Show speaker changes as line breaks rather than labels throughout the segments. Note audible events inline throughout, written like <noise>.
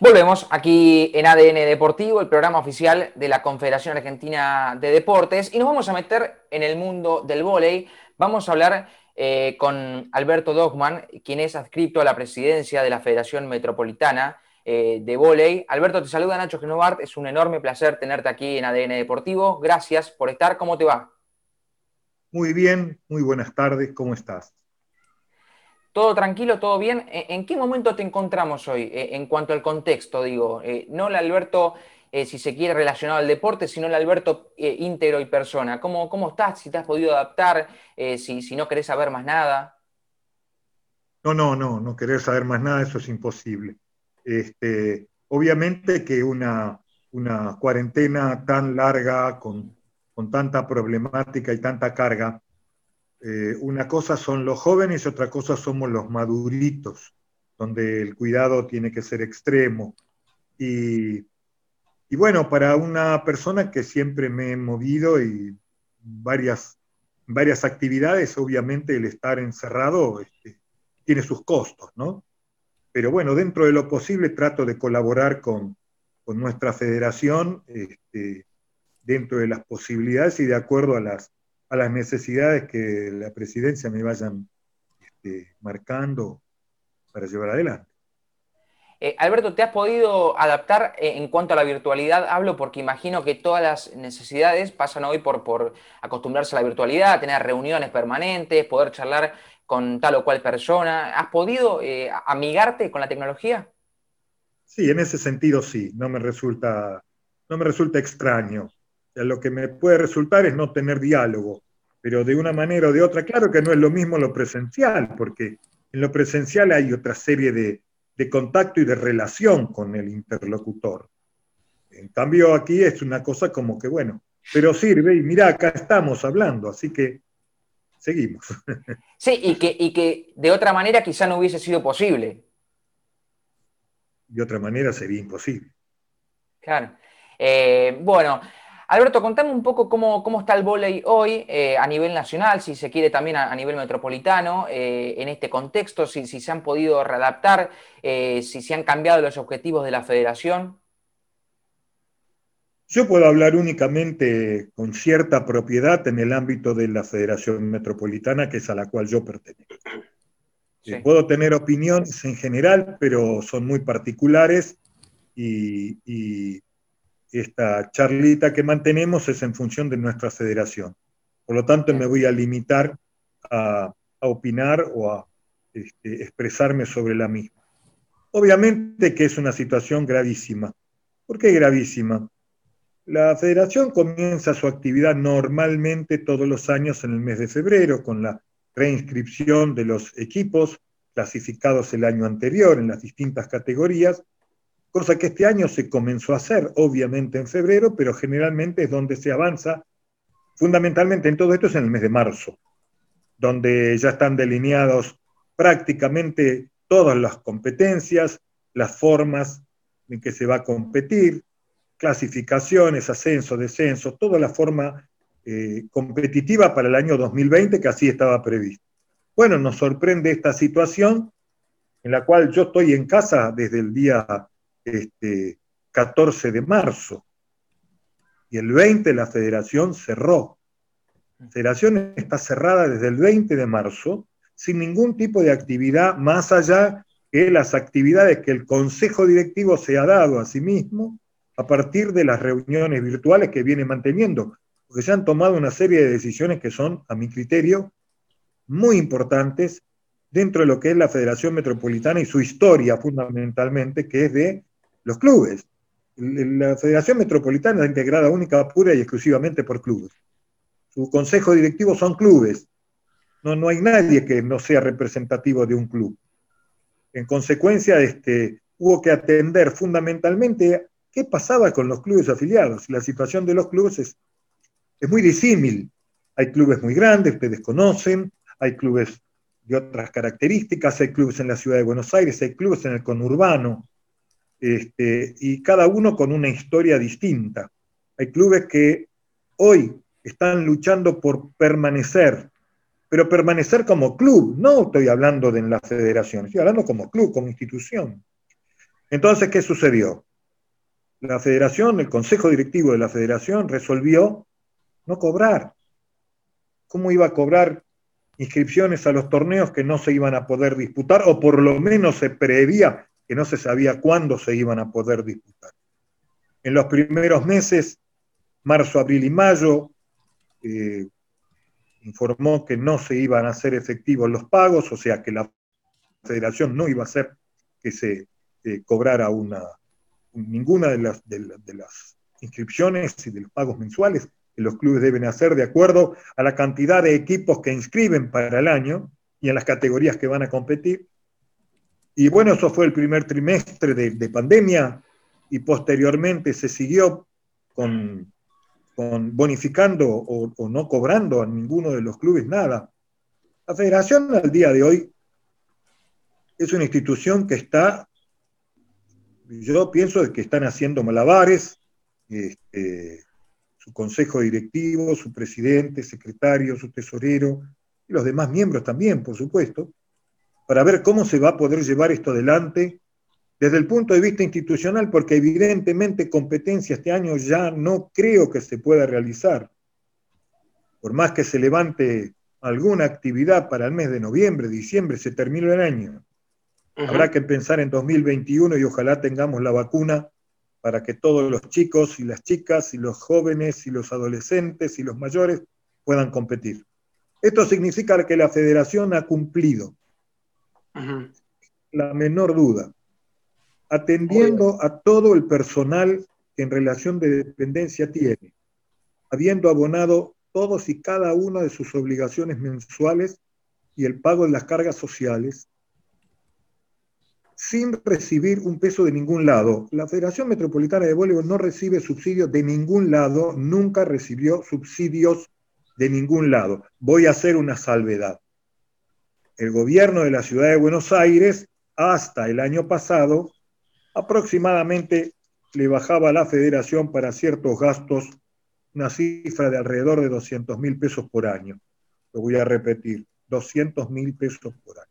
Volvemos aquí en ADN Deportivo, el programa oficial de la Confederación Argentina de Deportes, y nos vamos a meter en el mundo del vóley. Vamos a hablar eh, con Alberto Dogman, quien es adscrito a la presidencia de la Federación Metropolitana eh, de Vóley. Alberto, te saluda Nacho Genovart, es un enorme placer tenerte aquí en ADN Deportivo. Gracias por estar, ¿cómo te va?
Muy bien, muy buenas tardes, ¿cómo estás?
¿Todo tranquilo, todo bien? ¿En qué momento te encontramos hoy eh, en cuanto al contexto? Digo, eh, no el Alberto, eh, si se quiere, relacionado al deporte, sino el Alberto íntegro y persona. ¿Cómo, ¿Cómo estás? Si te has podido adaptar, si, si no querés saber más nada.
No, no, no, no querer saber más nada, eso es imposible. Este, obviamente que una, una cuarentena tan larga, con, con tanta problemática y tanta carga, eh, una cosa son los jóvenes y otra cosa somos los maduritos, donde el cuidado tiene que ser extremo. Y, bueno, para una persona que siempre me he movido y varias, varias actividades, obviamente el estar encerrado este, tiene sus costos, ¿no? Pero bueno, dentro de lo posible trato de colaborar con, nuestra federación este, dentro de las posibilidades y de acuerdo a las a las necesidades que la presidencia me vayan este, marcando para llevar adelante.
Eh, Alberto, ¿te has podido adaptar eh, en cuanto a la virtualidad? Hablo porque imagino que todas las necesidades pasan hoy por, por acostumbrarse a la virtualidad, tener reuniones permanentes, poder charlar con tal o cual persona. ¿Has podido eh, amigarte con la tecnología?
Sí, en ese sentido sí, no me resulta, no me resulta extraño lo que me puede resultar es no tener diálogo, pero de una manera o de otra, claro que no es lo mismo lo presencial, porque en lo presencial hay otra serie de, contacto y de relación con el interlocutor. En cambio aquí es una cosa como que, bueno, pero sirve y mira, acá estamos hablando, así que seguimos. <laughs>
Sí, y que, y que de otra manera quizá no hubiese sido posible.
De otra manera sería imposible.
Claro. Eh, bueno, Alberto, contame un poco cómo, está el vóley hoy eh, a nivel nacional, si se quiere también a, nivel metropolitano, eh, en este contexto, si, se han podido readaptar, eh, si se han cambiado los objetivos de la federación.
Yo puedo hablar únicamente con cierta propiedad en el ámbito de la Federación Metropolitana, que es a la cual yo pertenezco. Puedo tener opiniones en general, pero son muy particulares y esta charlita que mantenemos es en función de nuestra federación. Por lo tanto, me voy a limitar a, opinar o a este, expresarme sobre la misma. Obviamente que es una situación gravísima. ¿Por qué gravísima? La federación comienza su actividad normalmente todos los años en el mes de febrero con la reinscripción de los equipos clasificados el año anterior en las distintas categorías cosa que este año se comenzó a hacer, obviamente en febrero, pero generalmente es donde se avanza, fundamentalmente en todo esto es en el mes de marzo, donde ya están delineados prácticamente todas las competencias, las formas en que se va a competir, clasificaciones, ascenso, descenso, toda la forma eh, competitiva para el año 2020 que así estaba previsto. Bueno, nos sorprende esta situación en la cual yo estoy en casa desde el día este, 14 de marzo. Y el 20 la federación cerró. La federación está cerrada desde el 20 de marzo sin ningún tipo de actividad más allá que las actividades que el Consejo Directivo se ha dado a sí mismo a partir de las reuniones virtuales que viene manteniendo, porque se han tomado una serie de decisiones que son, a mi criterio, muy importantes dentro de lo que es la Federación Metropolitana y su historia fundamentalmente, que es de los clubes. La Federación Metropolitana es integrada única, pura y exclusivamente por clubes. Su consejo directivo son clubes. No, no hay nadie que no sea representativo de un club. En consecuencia, este, hubo que atender fundamentalmente qué pasaba con los clubes afiliados. La situación de los clubes es, es muy disímil. Hay clubes muy grandes, ustedes conocen, hay clubes de otras características, hay clubes en la ciudad de Buenos Aires, hay clubes en el conurbano, este, y cada uno con una historia distinta. Hay clubes que hoy están luchando por permanecer, pero permanecer como club, no estoy hablando de la federación, estoy hablando como club, como institución. Entonces, ¿qué sucedió? La federación, el consejo directivo de la federación resolvió no cobrar. ¿Cómo iba a cobrar inscripciones a los torneos que no se iban a poder disputar o por lo menos se prevía que no se sabía cuándo se iban a poder disputar? En los primeros meses, marzo, abril y mayo, eh, informó que no se iban a hacer efectivos los pagos, o sea que la federación no iba a hacer que se eh, cobrara una, ninguna de las, de, las inscripciones y de los pagos mensuales que los clubes deben hacer de acuerdo a la cantidad de equipos que inscriben para el año y en las categorías que van a competir. Y bueno, eso fue el primer trimestre de, pandemia y posteriormente se siguió con, bonificando o, o, no cobrando a ninguno de los clubes nada. La federación al día de hoy es una institución que está yo pienso que están haciendo malabares, este, su consejo directivo, su presidente, secretario, su tesorero y los demás miembros también, por supuesto, para ver cómo se va a poder llevar esto adelante desde el punto de vista institucional, porque evidentemente competencia este año ya no creo que se pueda realizar. Por más que se levante alguna actividad para el mes de noviembre, diciembre, se termina el año Habrá que pensar en 2021 y ojalá tengamos la vacuna para que todos los chicos y las chicas y los jóvenes y los adolescentes y los mayores puedan competir. Esto significa que la federación ha cumplido, la menor duda, atendiendo a todo el personal que en relación de dependencia tiene, habiendo abonado todos y cada una de sus obligaciones mensuales y el pago de las cargas sociales, sin recibir un peso de ningún lado. La Federación Metropolitana de Voleibol no recibe subsidios de ningún lado, nunca recibió subsidios de ningún lado. Voy a hacer una salvedad. El gobierno de la ciudad de Buenos Aires, hasta el año pasado, aproximadamente le bajaba a la federación para ciertos gastos una cifra de alrededor de 200 mil pesos por año. Lo voy a repetir, 200 mil pesos por año.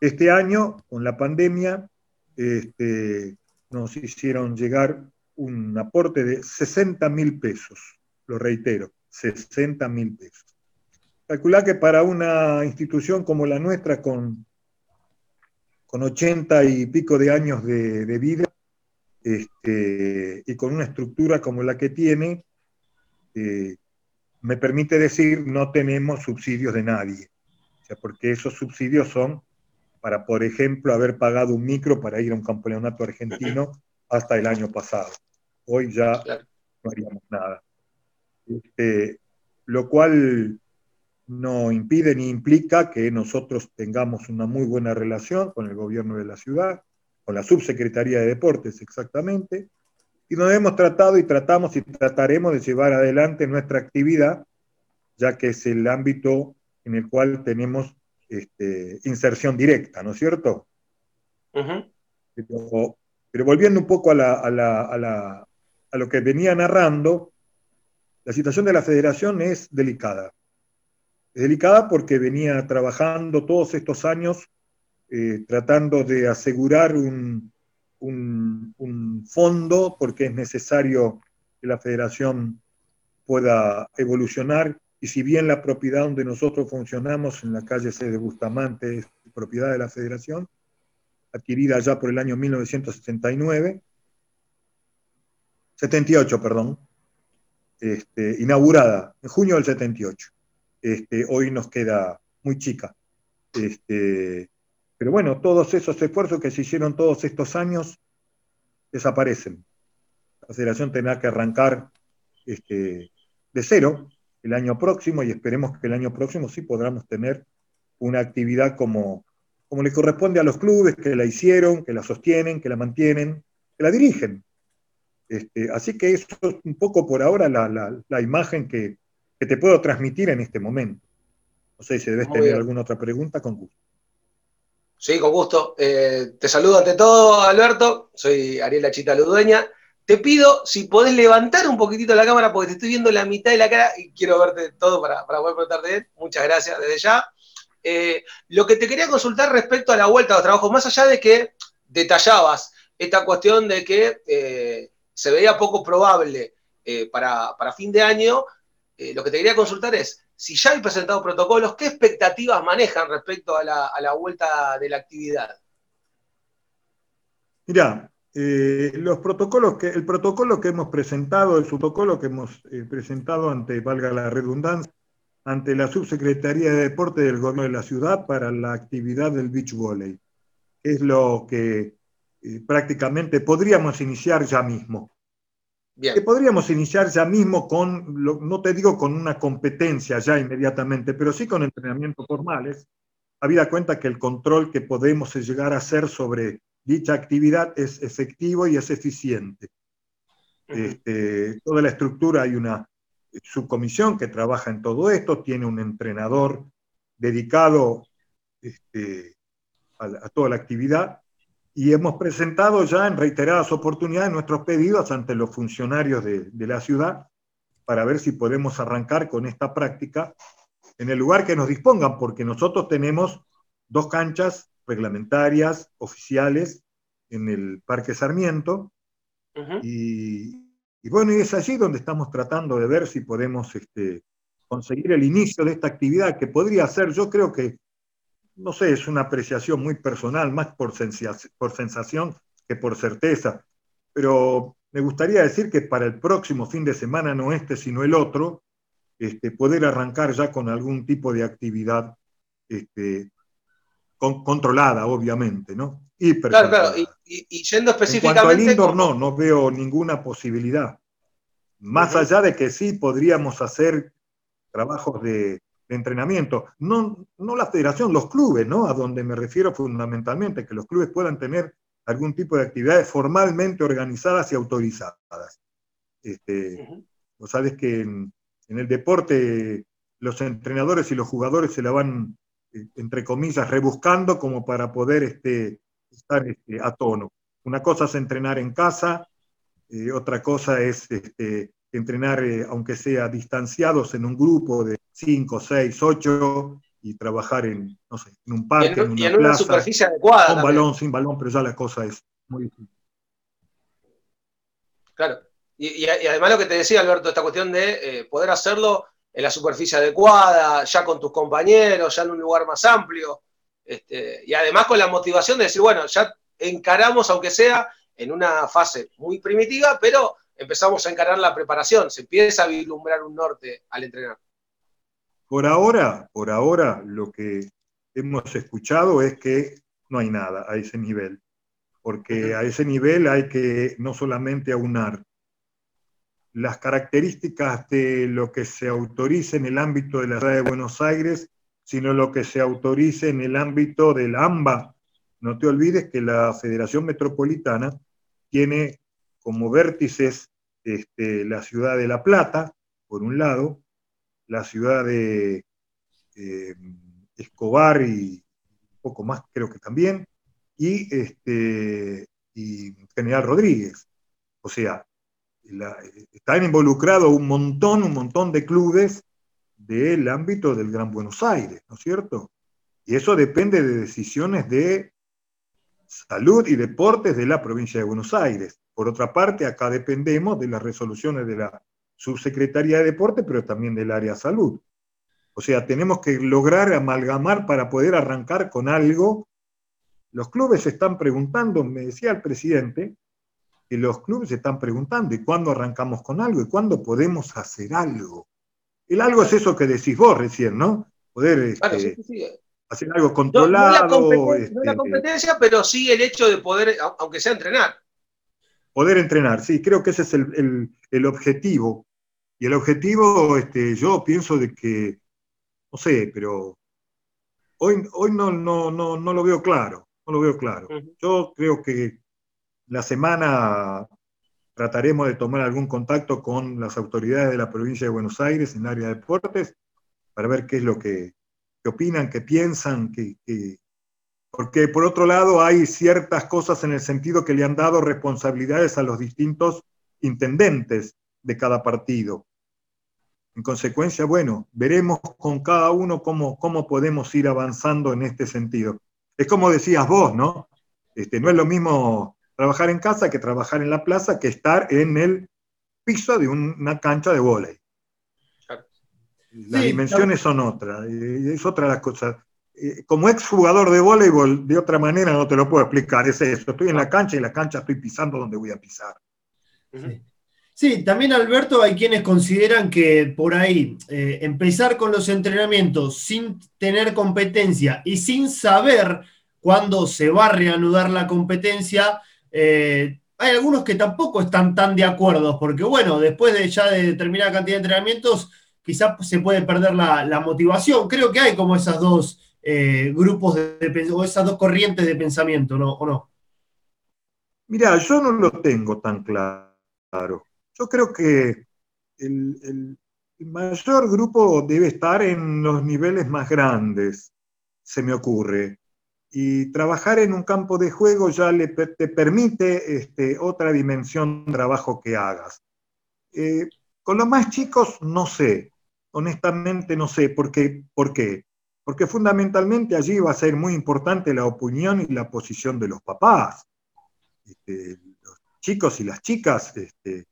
Este año, con la pandemia, este, nos hicieron llegar un aporte de 60 mil pesos, lo reitero, 60 mil pesos. Calcular que para una institución como la nuestra, con, con 80 y pico de años de, vida, este, y con una estructura como la que tiene, eh, me permite decir, no tenemos subsidios de nadie, o sea, porque esos subsidios son para, por ejemplo, haber pagado un micro para ir a un campeonato argentino hasta el año pasado. Hoy ya no haríamos nada. Este, lo cual no impide ni implica que nosotros tengamos una muy buena relación con el gobierno de la ciudad, con la subsecretaría de deportes exactamente, y nos hemos tratado y tratamos y trataremos de llevar adelante nuestra actividad, ya que es el ámbito en el cual tenemos este, inserción directa, ¿no es cierto? pero, volviendo un poco a, lo que venía narrando, la situación de la federación es delicada. Es delicada porque venía trabajando todos estos años eh, tratando de asegurar un, fondo porque es necesario que la federación pueda evolucionar y si bien la propiedad donde nosotros funcionamos, en la calle C de Bustamante, es propiedad de la Federación, adquirida ya por el año 1979, 78, perdón, este, inaugurada en junio del 78. Este, hoy nos queda muy chica. Este, pero bueno, todos esos esfuerzos que se hicieron todos estos años desaparecen. La federación tendrá que arrancar este, de cero el año próximo y esperemos que el año próximo sí podamos tener una actividad como, como le corresponde a los clubes que la hicieron, que la sostienen, que la mantienen, que la dirigen. Así que eso es un poco por ahora la, imagen que, te puedo transmitir en este momento. No sé si debes tener alguna otra pregunta, con gusto.
Sí, con gusto. Eh, te saludo ante todo, Alberto. Soy Ariela Chita Ludueña. Te pido si podés levantar un poquitito la cámara porque te estoy viendo la mitad de la cara y quiero verte todo para, para poder preguntarte. Muchas gracias desde ya. Eh, lo que te quería consultar respecto a la vuelta a los trabajos, más allá de que detallabas esta cuestión de que eh, se veía poco probable para, fin de año. Lo que te quería consultar es, si ya hay presentado protocolos, ¿qué expectativas manejan respecto a la, vuelta de la actividad?
Mirá, los protocolos que, el protocolo que hemos presentado, el protocolo que hemos presentado ante, valga la redundancia, ante la Subsecretaría de Deporte del Gobierno de la Ciudad para la actividad del beach volley. Es lo que eh, prácticamente podríamos iniciar ya mismo. Bien. Que podríamos iniciar ya mismo con, no te digo con una competencia ya inmediatamente, pero sí con entrenamientos formales, habida cuenta que el control que podemos llegar a hacer sobre dicha actividad es efectivo y es eficiente. Este, toda la estructura hay una subcomisión que trabaja en todo esto, tiene un entrenador dedicado este, a, toda la actividad y hemos presentado ya en reiteradas oportunidades nuestros pedidos ante los funcionarios de, la ciudad para ver si podemos arrancar con esta práctica en el lugar que nos dispongan, porque nosotros tenemos dos canchas reglamentarias, oficiales, en el Parque Sarmiento, y, y bueno, y es allí donde estamos tratando de ver si podemos este, conseguir el inicio de esta actividad, que podría ser, yo creo que, no sé, es una apreciación muy personal, más por, por sensación que por certeza, pero me gustaría decir que para el próximo fin de semana, no este, sino el otro, este, poder arrancar ya con algún tipo de actividad este, controlada, obviamente, ¿no?
Claro, claro, y, yendo específicamente... En
cuanto al indoor, no, no veo ninguna posibilidad. Más allá de que sí podríamos hacer trabajos de, entrenamiento. No, no la federación, los clubes, ¿no? A donde me refiero fundamentalmente, que los clubes puedan tener algún tipo de actividades formalmente organizadas y autorizadas. Este, Vos sabés que en, en, el deporte los entrenadores y los jugadores se la van, eh, entre comillas, rebuscando como para poder este, estar este, a tono. Una cosa es entrenar en casa, eh, otra cosa es este, entrenar, eh, aunque sea distanciados en un grupo de 5, 6, 8 y trabajar en, no sé, en un parque, en, una,
una superficie adecuada.
Con balón, sin balón, pero ya la cosa es muy difícil.
Claro. Y, además lo que te decía, Alberto, esta cuestión de eh, poder hacerlo en la superficie adecuada, ya con tus compañeros, ya en un lugar más amplio. Este, y además con la motivación de decir, bueno, ya encaramos, aunque sea en una fase muy primitiva, pero empezamos a encarar la preparación, se empieza a vislumbrar un norte al entrenar.
Por ahora, por ahora, lo que hemos escuchado es que no hay nada a ese nivel, porque a ese nivel hay que no solamente aunar las características de lo que se autoriza en el ámbito de la ciudad de Buenos Aires sino lo que se autorice en el ámbito del AMBA. No te olvides que la Federación Metropolitana tiene como vértices este, la ciudad de La Plata, por un lado, la ciudad de eh, Escobar y un poco más creo que también, y, este, y General Rodríguez. O sea, están involucrados un montón, un montón de clubes del ámbito del Gran Buenos Aires, ¿no es cierto? Y eso depende de decisiones de salud y deportes de la provincia de Buenos Aires. Por otra parte, acá dependemos de las resoluciones de la Subsecretaría de Deporte, pero también del área salud. O sea, tenemos que lograr amalgamar para poder arrancar con algo. Los clubes se están preguntando, me decía el presidente, que los clubes se están preguntando, ¿y cuándo arrancamos con algo? ¿Y cuándo podemos hacer algo? El algo es eso que decís vos recién, ¿no? Poder este, hacer algo controlado.
No, la competencia, pero sí el hecho de poder, aunque sea entrenar.
Poder entrenar, sí, creo que ese es el, objetivo. Y el objetivo, este, yo pienso de que, no sé, pero hoy, hoy no, no, no, no lo veo claro, no lo veo claro. Yo creo que la semana trataremos de tomar algún contacto con las autoridades de la provincia de Buenos Aires en el área de deportes para ver qué es lo que, opinan, qué piensan, que, porque por otro lado hay ciertas cosas en el sentido que le han dado responsabilidades a los distintos intendentes de cada partido. En consecuencia, bueno, veremos con cada uno cómo, cómo podemos ir avanzando en este sentido. Es como decías vos, ¿no? Este, no es lo mismo trabajar en casa que trabajar en la plaza que estar en el piso de una cancha de vóley. Las dimensiones son otras, es otra de las cosas. Eh, como exjugador de voleibol, de otra manera no te lo puedo explicar, es eso. Estoy en la cancha y en la cancha estoy pisando donde voy a pisar.
Sí. también Alberto, hay quienes consideran que por ahí eh, empezar con los entrenamientos sin tener competencia y sin saber cuándo se va a reanudar la competencia, eh, hay algunos que tampoco están tan de acuerdo, porque bueno, después de ya de determinada cantidad de entrenamientos, quizás se puede perder la, motivación. Creo que hay como esas dos eh, grupos de, o esas dos corrientes de pensamiento, ¿no? ¿O no?
Mira, yo no lo tengo tan claro. Yo creo que el, mayor grupo debe estar en los niveles más grandes, se me ocurre. Y trabajar en un campo de juego ya te permite este, otra dimensión de trabajo que hagas. Eh, con los más chicos no sé, honestamente no sé por qué, por qué. Porque fundamentalmente allí va a ser muy importante la opinión y la posición de los papás. Este, los chicos y las chicas este,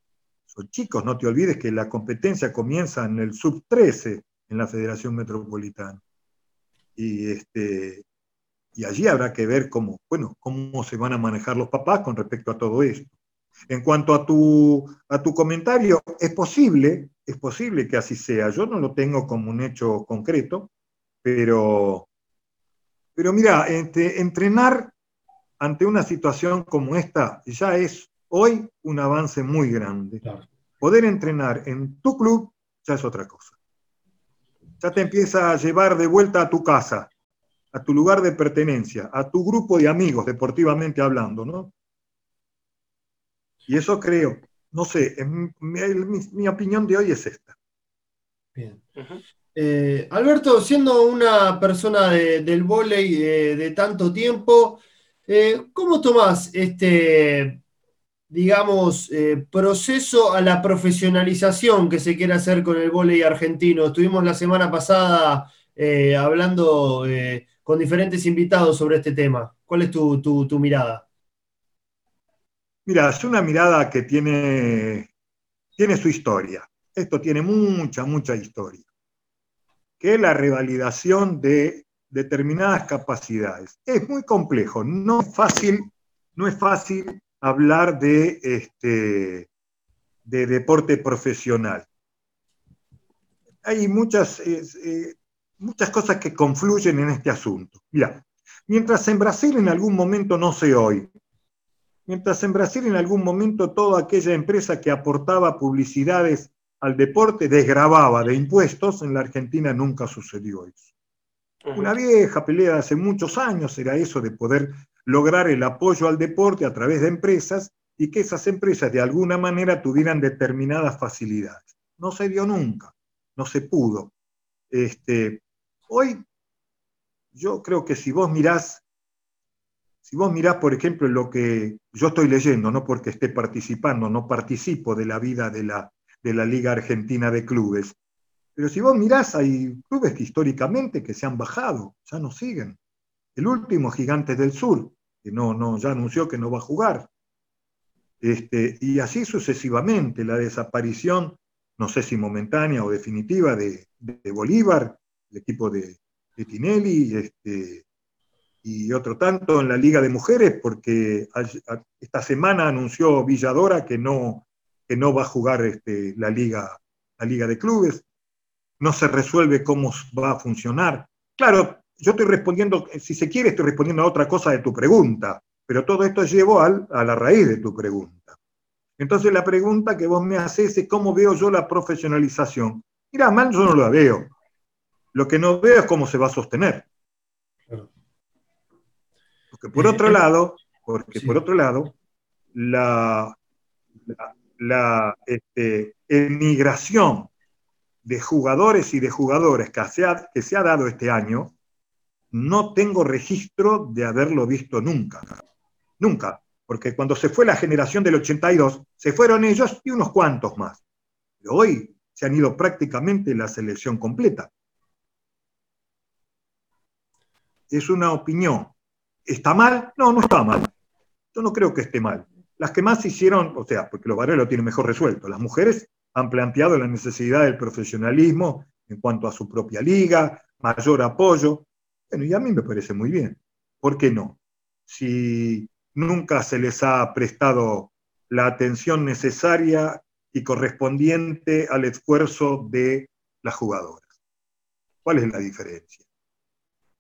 son chicos, no te olvides que la competencia comienza en el sub 13 en la Federación Metropolitana. Y, este, y allí habrá que ver cómo, bueno, cómo se van a manejar los papás con respecto a todo esto. En cuanto a tu, a tu comentario, es posible, es posible que así sea. Yo no lo tengo como un hecho concreto, pero, pero mira, este, entrenar ante una situación como esta ya es hoy un avance muy grande. Poder entrenar en tu club ya es otra cosa. Ya te empieza a llevar de vuelta a tu casa, a tu lugar de pertenencia, a tu grupo de amigos, deportivamente hablando, ¿no? Y eso creo, no sé, mi, opinión de hoy es esta.
Bien. Eh, Alberto, siendo una persona del vóley eh, de tanto tiempo, eh, ¿cómo tomás este, digamos, proceso a la profesionalización que se quiere hacer con el vóley argentino? Estuvimos la semana pasada hablando con diferentes invitados sobre este tema. ¿Cuál es tu mirada?
Mira, es una mirada que tiene, tiene su historia. Esto tiene mucha, mucha historia. Que la revalidación de determinadas capacidades. Es muy complejo, no es fácil, no es fácil hablar de, este, de deporte profesional. Hay muchas, eh, muchas cosas que confluyen en este asunto. Mira, mientras en Brasil en algún momento, no sé hoy, Mientras en Brasil en algún momento toda aquella empresa que aportaba publicidades al deporte desgrababa de impuestos, en la Argentina nunca sucedió eso. Una vieja pelea de hace muchos años era eso de poder lograr el apoyo al deporte a través de empresas y que esas empresas de alguna manera tuvieran determinadas facilidades. No se dio nunca, no se pudo. Este, hoy yo creo que si vos mirás si vos mirás, por ejemplo, lo que yo estoy leyendo, no porque esté participando, no participo de la vida de la, de la Liga Argentina de Clubes, pero si vos mirás, hay clubes que históricamente que se han bajado, ya no siguen. El último, Gigantes del Sur, que no, no, ya anunció que no va a jugar. Este, y así sucesivamente, la desaparición, no sé si momentánea o definitiva, de, Bolívar, el equipo de, de Tinelli, este, y otro tanto en la Liga de Mujeres, porque esta semana anunció Villadora que no, que no va a jugar este, la, Liga, la Liga de Clubes. No se resuelve cómo va a funcionar. Claro, yo estoy respondiendo, si se quiere, estoy respondiendo a otra cosa de tu pregunta, pero todo esto llevo a la raíz de tu pregunta. Entonces la pregunta que vos me haces es cómo veo yo la profesionalización. Mira, mal yo no la veo. Lo que no veo es cómo se va a sostener. Porque por otro lado, porque por otro lado, la, la, este, emigración de jugadores y de jugadores que se, ha, que se ha dado este año, no tengo registro de haberlo visto nunca. Nunca. Porque cuando se fue la generación del 82, se fueron ellos y unos cuantos más. Pero hoy se han ido prácticamente la selección completa. Es una opinión. ¿Está mal? No, no está mal. Yo no creo que esté mal. Las que más hicieron, o sea, porque los varones lo tienen mejor resuelto, las mujeres han planteado la necesidad del profesionalismo en cuanto a su propia liga, mayor apoyo. Bueno, y a mí me parece muy bien. ¿Por qué no? Si nunca se les ha prestado la atención necesaria y correspondiente al esfuerzo de las jugadoras. ¿Cuál es la diferencia?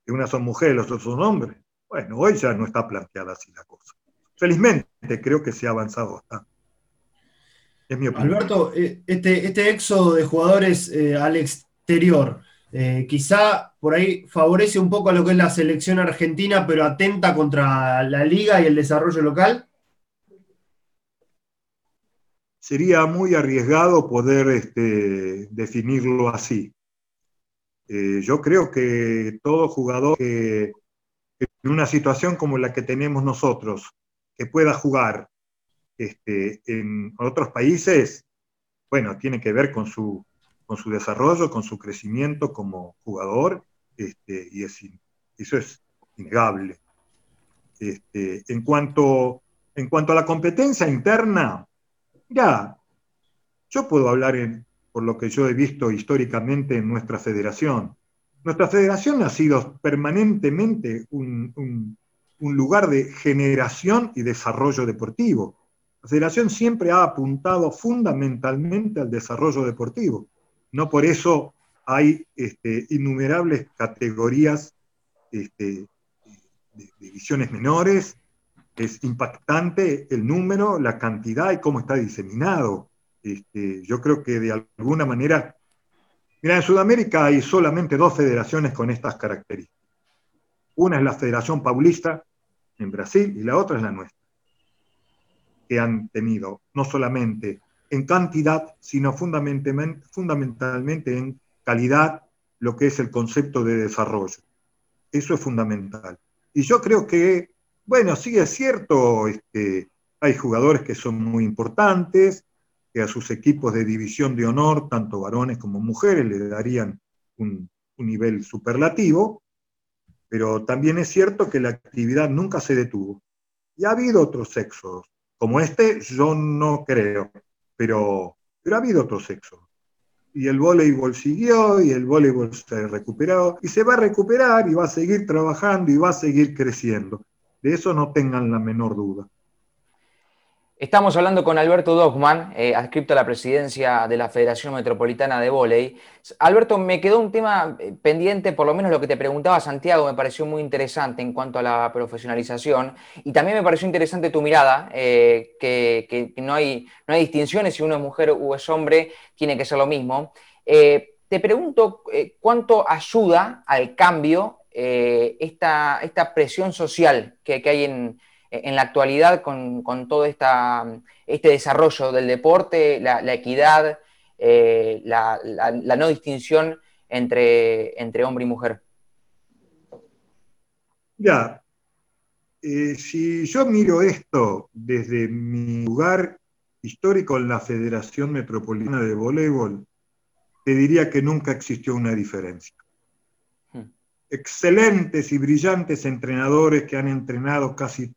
Que unas son mujeres, los otros son hombres. Bueno, hoy ya no está planteada así la cosa. Felizmente creo que se ha avanzado bastante.
Es mi opinión. Alberto, eh, este, este éxodo de jugadores eh, al exterior, eh, quizá por ahí favorece un poco a lo que es la selección argentina, pero atenta contra la liga y el desarrollo local.
Sería muy arriesgado poder este, definirlo así. yo creo que todo jugador que en una situación como la que tenemos nosotros, que pueda jugar este, en otros países, bueno, tiene que ver con su, con su desarrollo, con su crecimiento como jugador, este, y es, eso es innegable. Este, en, cuanto, en cuanto a la competencia interna, ya, yo puedo hablar por lo que yo he visto históricamente en nuestra federación. Nuestra federación ha sido permanentemente un lugar de generación y desarrollo deportivo. La federación siempre ha apuntado fundamentalmente al desarrollo deportivo. No por eso hay este, innumerables categorías este, de divisiones menores. Es impactante el número, la cantidad y cómo está diseminado. Este, yo creo que de alguna manera, mira, en Sudamérica hay solamente dos federaciones con estas características. Una es la Federación Paulista en Brasil y la otra es la nuestra que han tenido, no solamente en cantidad, sino fundamentalmente en calidad, lo que es el concepto de desarrollo. Eso es fundamental. Y yo creo que, bueno, sí es cierto, este, hay jugadores que son muy importantes, que a sus equipos de división de honor, tanto varones como mujeres, le darían un, un nivel superlativo, pero también es cierto que la actividad nunca se detuvo. Y ha habido otros sexos, como este, yo no creo, pero, pero ha habido otro sexo. Y el voleibol siguió y el voleibol se recuperó y se va a recuperar y va a seguir trabajando y va a seguir creciendo. De eso no tengan la menor duda.
Estamos hablando con Alberto Dogman, eh, adscripto a la presidencia de la Federación Metropolitana de Voley. Alberto, me quedó un tema eh, pendiente, por lo menos lo que te preguntaba Santiago, me pareció muy interesante en cuanto a la profesionalización y también me pareció interesante tu mirada, eh, que, no, hay, distinciones si uno es mujer o es hombre, tiene que ser lo mismo. te pregunto cuánto ayuda al cambio esta presión social que hay en en la actualidad con, todo esta, este desarrollo del deporte, la, equidad, eh, la, no distinción entre, entre hombre y mujer?
Ya, eh, si yo miro esto desde mi lugar histórico en la Federación Metropolitana de Voleibol, te diría que nunca existió una diferencia. Hmm. Excelentes y brillantes entrenadores que han entrenado casi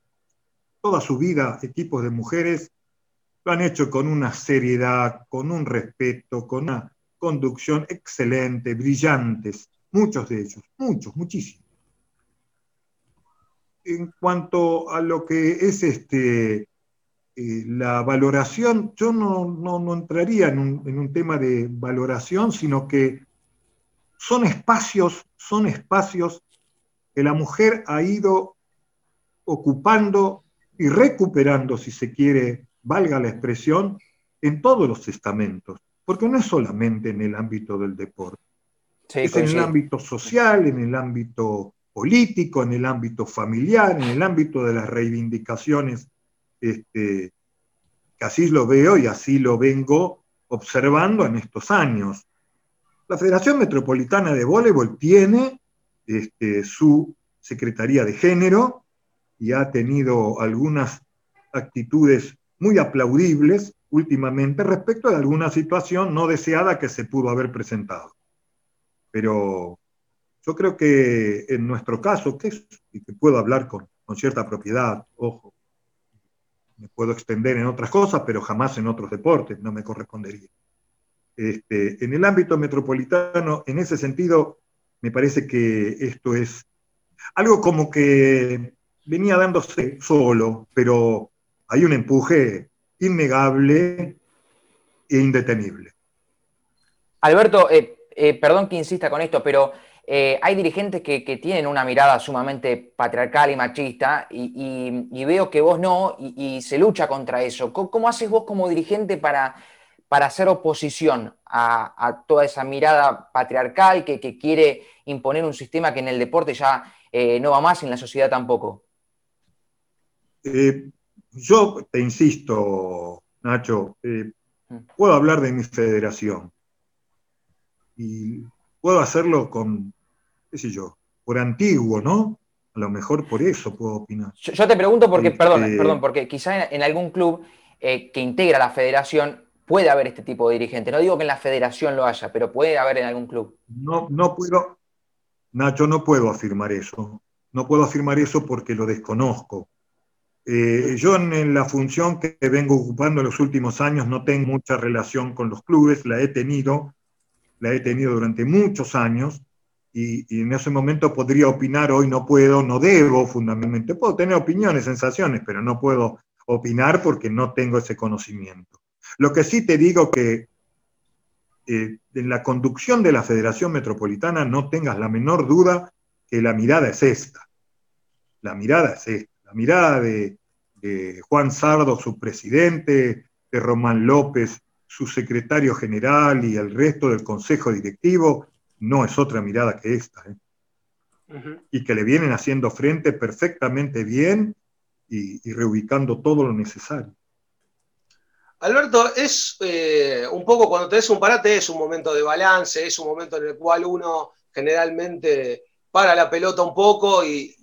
toda su vida equipos de mujeres, lo han hecho con una seriedad, con un respeto, con una conducción excelente, brillantes, muchos de ellos, muchos, muchísimos. En cuanto a lo que es este, eh, la valoración, yo no, entraría en un, en un tema de valoración, sino que son espacios, son espacios que la mujer ha ido ocupando y recuperando, si se quiere, valga la expresión, en todos los estamentos, porque no es solamente en el ámbito del deporte, es en el ámbito social, en el ámbito político, en el ámbito familiar, en el ámbito de las reivindicaciones, este, que así lo veo y así lo vengo observando en estos años. La Federación Metropolitana de Voleibol tiene este, su Secretaría de Género, y ha tenido algunas actitudes muy aplaudibles últimamente respecto de alguna situación no deseada que se pudo haber presentado. Pero yo creo que en nuestro caso, que, y que puedo hablar con, cierta propiedad, ojo, me puedo extender en otras cosas, pero jamás en otros deportes, no me correspondería. Este, en el ámbito metropolitano, en ese sentido, me parece que esto es algo como que venía dándose solo, pero hay un empuje innegable e indetenible.
Alberto, eh, eh, perdón que insista con esto, pero eh, hay dirigentes que, tienen una mirada sumamente patriarcal y machista y, veo que vos no y, se lucha contra eso. ¿Cómo, haces vos como dirigente para, para hacer oposición a, toda esa mirada patriarcal que, quiere imponer un sistema que en el deporte ya no va más y en la sociedad tampoco?
Yo te insisto, Nacho, mm. puedo hablar de mi federación y puedo hacerlo con, qué sé yo, por antiguo, ¿no? A lo mejor por eso puedo opinar.
Yo, te pregunto porque, este, perdón, perdón, porque quizá en, algún club eh, que integra la federación puede haber este tipo de dirigente. No digo que en la federación lo haya, pero puede haber en algún club.
No, no puedo, Nacho, no puedo afirmar eso. No puedo afirmar eso porque lo desconozco. Eh, yo en, la función que vengo ocupando en los últimos años no tengo mucha relación con los clubes, la he tenido, la he tenido durante muchos años y, en ese momento podría opinar, hoy no puedo, no debo fundamentalmente, puedo tener opiniones, sensaciones, pero no puedo opinar porque no tengo ese conocimiento. Lo que sí te digo que eh, en la conducción de la Federación Metropolitana no tengas la menor duda que la mirada es esta. La mirada es esta. La mirada de, de Juan Sardo, su presidente, de Román López, su secretario general y el resto del consejo directivo, no es otra mirada que esta. ¿eh? Y que le vienen haciendo frente perfectamente bien y, reubicando todo lo necesario.
Alberto, es eh, un poco cuando te des un parate, es un momento de balance, es un momento en el cual uno generalmente para la pelota un poco y,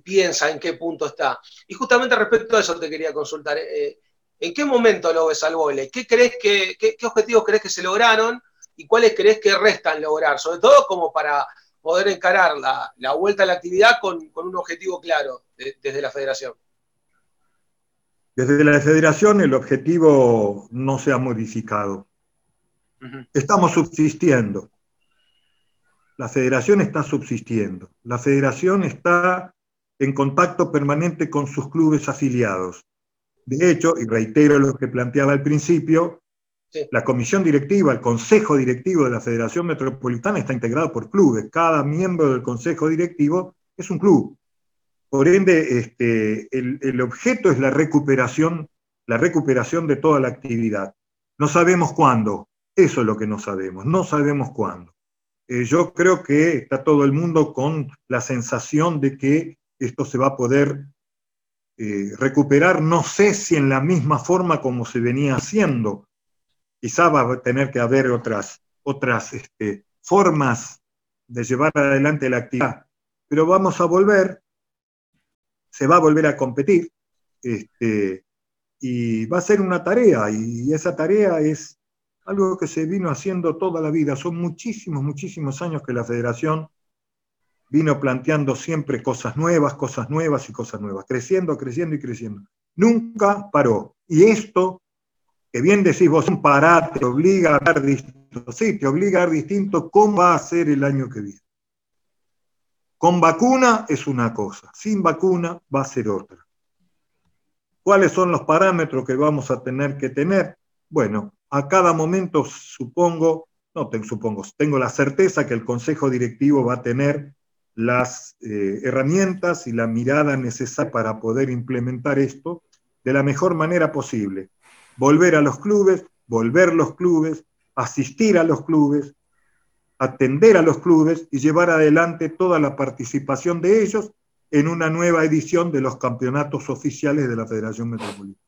piensa en qué punto está. Y justamente respecto a eso te quería consultar. Eh, ¿En qué momento lo ves al vole? ¿Qué, crees que, qué, objetivos crees que se lograron y cuáles crees que restan lograr? Sobre todo como para poder encarar la, vuelta a la actividad con, un objetivo claro desde la federación.
Desde la federación el objetivo no se ha modificado. Estamos subsistiendo. La federación está subsistiendo. La federación está en contacto permanente con sus clubes afiliados. De hecho, y reitero lo que planteaba al principio, la comisión directiva, el consejo directivo de la Federación Metropolitana está integrado por clubes. Cada miembro del consejo directivo es un club. Por ende, este, el, objeto es la recuperación, la recuperación de toda la actividad. No sabemos cuándo, eso es lo que no sabemos, no sabemos cuándo. Eh, yo creo que está todo el mundo con la sensación de que esto se va a poder eh, recuperar, no sé si en la misma forma como se venía haciendo. Quizá va a tener que haber otras, otras este, formas de llevar adelante la actividad, pero vamos a volver, se va a volver a competir, este, y va a ser una tarea, y esa tarea es algo que se vino haciendo toda la vida. Son muchísimos, muchísimos años que la federación vino planteando siempre cosas nuevas, cosas nuevas y cosas nuevas, creciendo, creciendo y creciendo. Nunca paró. Y esto, que bien decís vos, un parate, te obliga a dar distinto. Sí, te obliga a dar distinto cómo va a ser el año que viene. Con vacuna es una cosa, sin vacuna va a ser otra. ¿Cuáles son los parámetros que vamos a tener que tener? Bueno, a cada momento supongo, no tengo, supongo, tengo la certeza que el Consejo Directivo va a tener las eh, herramientas y la mirada necesaria para poder implementar esto de la mejor manera posible. Volver a los clubes, volver los clubes, asistir a los clubes, atender a los clubes y llevar adelante toda la participación de ellos en una nueva edición de los campeonatos oficiales de la Federación Metropolitana.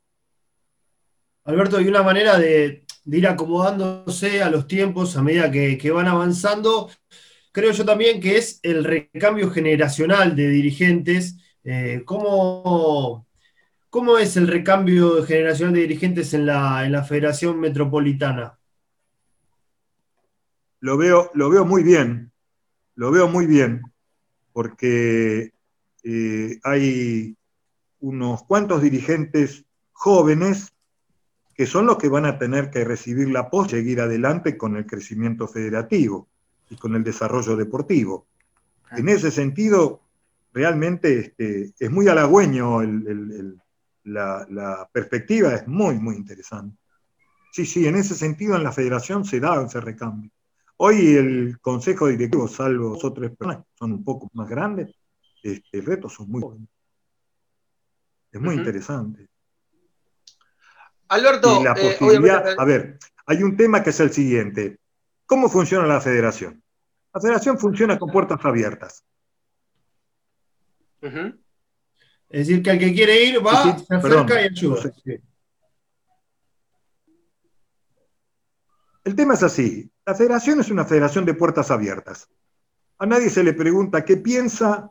Alberto, hay una manera de, ir acomodándose a los tiempos a medida que, que van avanzando creo yo también que es el recambio generacional de dirigentes. Eh, ¿cómo, es el recambio generacional de dirigentes en la, Federación Metropolitana?
Lo veo, lo veo muy bien, lo veo muy bien, porque eh, hay unos cuantos dirigentes jóvenes que son los que van a tener que recibir la pos, seguir adelante con el crecimiento federativo y con el desarrollo deportivo. En ese sentido, realmente este, es muy halagüeño la, la, perspectiva, es muy, muy interesante. Sí, sí, en ese sentido en la federación se da ese recambio. Hoy el consejo directivo, salvo dos o tres personas, son un poco más grandes, este, el reto son muy jóvenes. Es muy interesante.
Alberto,
la eh, posibilidad, a ver, hay un tema que es el siguiente. ¿Cómo funciona la federación? La federación funciona con puertas abiertas.
Es decir, que el que quiere ir va, se acerca y ayuda.
El tema es así. La federación es una federación de puertas abiertas. A nadie se le pregunta qué piensa,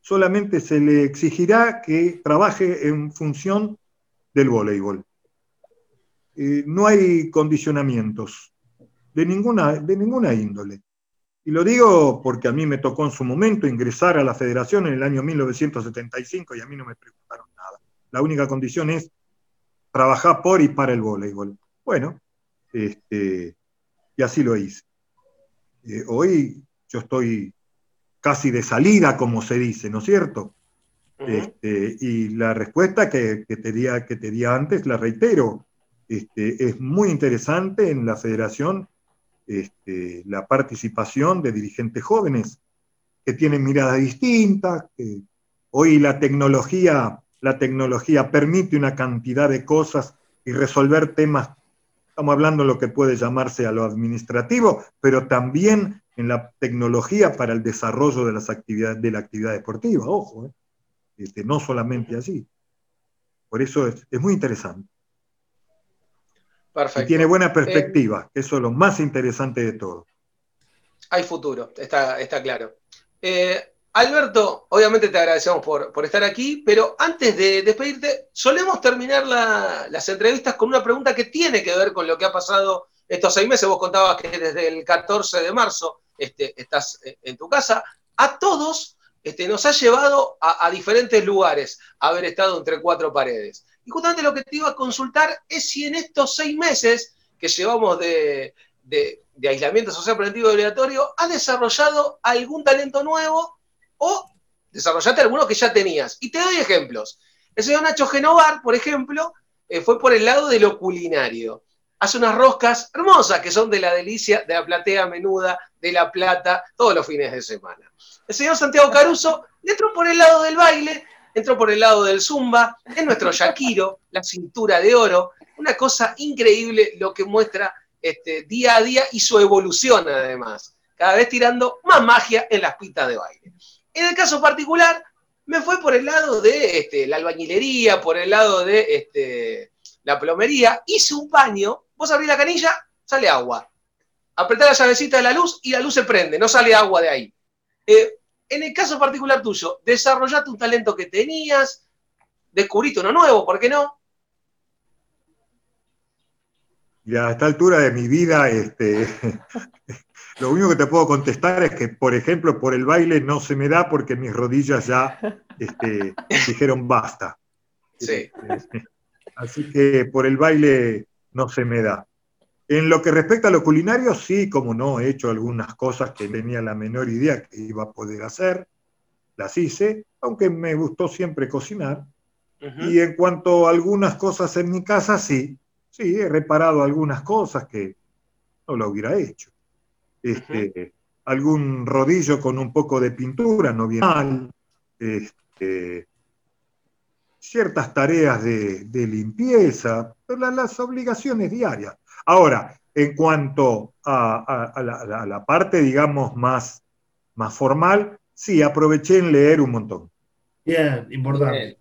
solamente se le exigirá que trabaje en función del voleibol. Eh, no hay condicionamientos de ninguna, de ninguna índole. Y lo digo porque a mí me tocó en su momento ingresar a la federación en el año 1975 y a mí no me preguntaron nada. La única condición es trabajar por y para el voleibol. Bueno, este, y así lo hice. Eh, hoy yo estoy casi de salida, como se dice, ¿no es cierto? Este, y la respuesta que, que, te di, que te di antes, la reitero, este, es muy interesante en la federación este, la participación de dirigentes jóvenes que tienen miradas distintas, que hoy la tecnología, la tecnología permite una cantidad de cosas y resolver temas, estamos hablando de lo que puede llamarse a lo administrativo, pero también en la tecnología para el desarrollo de las actividades de la actividad deportiva, ojo, ¿eh? este, no solamente así. Por eso es muy interesante. Y tiene buena perspectiva, eso es lo más interesante de todo.
Hay futuro, está, está claro. Eh, Alberto, obviamente te agradecemos por, estar aquí, pero antes de despedirte, solemos terminar las entrevistas con una pregunta que tiene que ver con lo que ha pasado estos seis meses. Vos contabas que desde el 14 de marzo este, estás en tu casa. A todos este, nos ha llevado a, a diferentes lugares haber estado entre cuatro paredes. Y justamente lo que te iba a consultar es si en estos seis meses que llevamos de, aislamiento social preventivo obligatorio, has desarrollado algún talento nuevo o desarrollaste alguno que ya tenías. Y te doy ejemplos. El señor Nacho Genovar, por ejemplo, eh, fue por el lado de lo culinario. Hace unas roscas hermosas que son de la delicia, de la platea menuda, de la plata, todos los fines de semana. El señor Santiago Caruso le entró por el lado del baile entró por el lado del Zumba, es nuestro Shakiro, la cintura de oro, una cosa increíble lo que muestra este, día a día y su evolución además, cada vez tirando más magia en las pistas de baile. En el caso particular, me fue por el lado de este, la albañilería, por el lado de este, la plomería, hice un baño, vos abrís la canilla, sale agua. Apretá la llavecita de la luz y la luz se prende, no sale agua de ahí. Eh, en el caso particular tuyo, desarrollaste un talento que tenías, descubriste uno nuevo, ¿por qué no?
Y a esta altura de mi vida, este, <laughs> lo único que te puedo contestar es que, por ejemplo, por el baile no se me da porque mis rodillas ya este, <laughs> dijeron basta.
Sí.
Así que por el baile no se me da. En lo que respecta a lo culinario, sí, como no, he hecho algunas cosas que tenía la menor idea que iba a poder hacer, las hice, aunque me gustó siempre cocinar. Y en cuanto a algunas cosas en mi casa, sí, sí, he reparado algunas cosas que no lo hubiera hecho. Este, Algún rodillo con un poco de pintura, no viene mal. Este, ciertas tareas de, limpieza, las obligaciones diarias Ahora, en cuanto a, la, parte, digamos, más, más formal, sí, aproveché en leer un montón.
Bien, importante.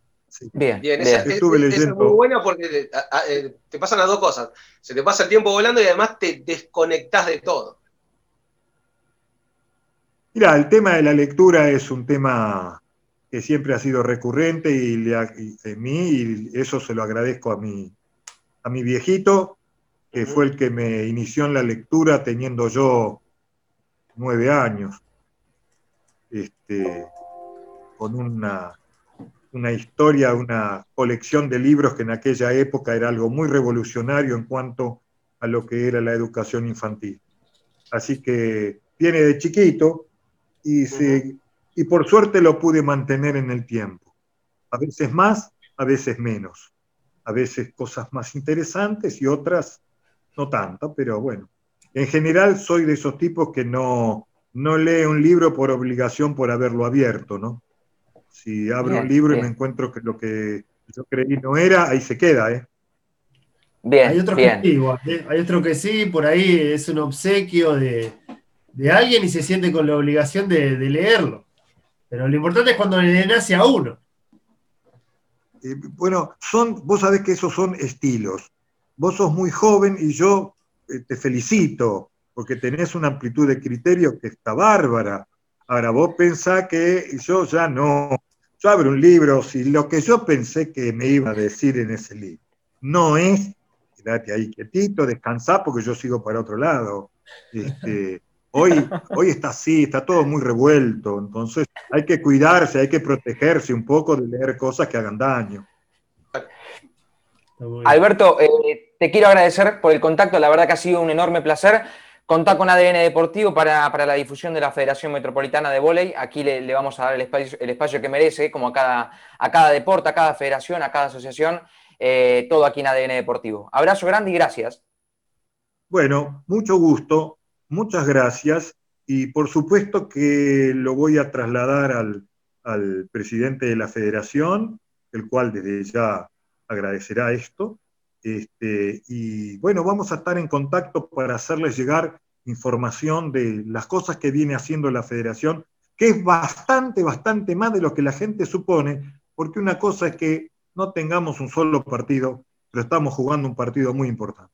Bien, bien. Esa, es, muy buena porque eh, te pasan las dos cosas. Se te pasa el tiempo volando y además te desconectas de todo.
Mira, el tema de la lectura es un tema que siempre ha sido recurrente y, en mí, y eso se lo agradezco a mi, a mi viejito, que fue el que me inició en la lectura teniendo yo nueve años, este, con una, una historia, una colección de libros que en aquella época era algo muy revolucionario en cuanto a lo que era la educación infantil. Así que viene de chiquito y, y por suerte lo pude mantener en el tiempo. A veces más, a veces menos. A veces cosas más interesantes y otras no tanto, pero bueno. En general soy de esos tipos que no, no lee un libro por obligación por haberlo abierto, ¿no? Si abro un libro y me encuentro que lo que yo creí no era, ahí se queda, ¿eh?
Bien, hay otros que sí, ¿eh? hay otro que sí, por ahí es un obsequio de, alguien y se siente con la obligación de, leerlo. Pero lo importante es cuando le nace a uno.
Eh, bueno, son, vos sabés que esos son estilos. Vos sos muy joven y yo eh, te felicito porque tenés una amplitud de criterio que está bárbara. Ahora, vos pensás que yo ya no, yo abro un libro, si lo que yo pensé que me iba a decir en ese libro no es, quédate ahí quietito, descansá porque yo sigo para otro lado. Este, <laughs> hoy, hoy está así, está todo muy revuelto, entonces hay que cuidarse, hay que protegerse un poco de leer cosas que hagan daño.
Alberto, eh, te quiero agradecer por el contacto, la verdad que ha sido un enorme placer. Contar con ADN Deportivo para, la difusión de la Federación Metropolitana de Voley. Aquí le, vamos a dar el espacio, el espacio, que merece, como a cada, a cada deporte, a cada federación, a cada asociación, eh, todo aquí en ADN Deportivo. Abrazo grande y gracias.
Bueno, mucho gusto, muchas gracias y por supuesto que lo voy a trasladar al, al presidente de la federación, el cual desde ya agradecerá esto este, y bueno, vamos a estar en contacto para hacerles llegar información de las cosas que viene haciendo la federación, que es bastante, bastante más de lo que la gente supone, porque una cosa es que no tengamos un solo partido, pero estamos jugando un partido muy importante.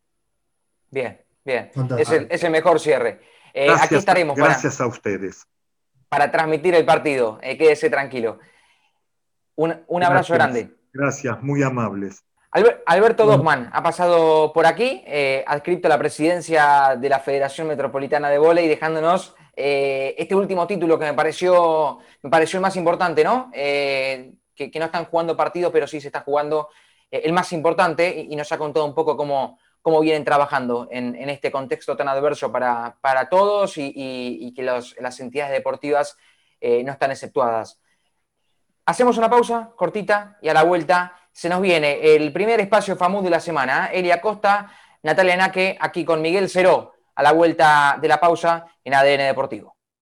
Bien, bien. Es el, mejor cierre.
Eh, gracias, aquí estaremos. Gracias a ustedes.
Para transmitir el partido. Eh, quédese tranquilo. Un, abrazo grande.
Gracias, muy amables.
Alberto Dogman ha pasado por aquí, eh, adscrito a la presidencia de la Federación Metropolitana de Voley, dejándonos eh, este último título que me pareció, me pareció el más importante, ¿no? Eh, que, no están jugando partidos, pero sí se está jugando eh, el más importante y, nos ha contado un poco cómo, cómo vienen trabajando en, este contexto tan adverso para, todos y, que las entidades deportivas no están exceptuadas. Hacemos una pausa cortita y a la vuelta se nos viene el primer espacio famoso de la semana. ¿eh? Elia Costa, Natalia Naque, aquí con Miguel Ceró, a la vuelta de la pausa en ADN Deportivo.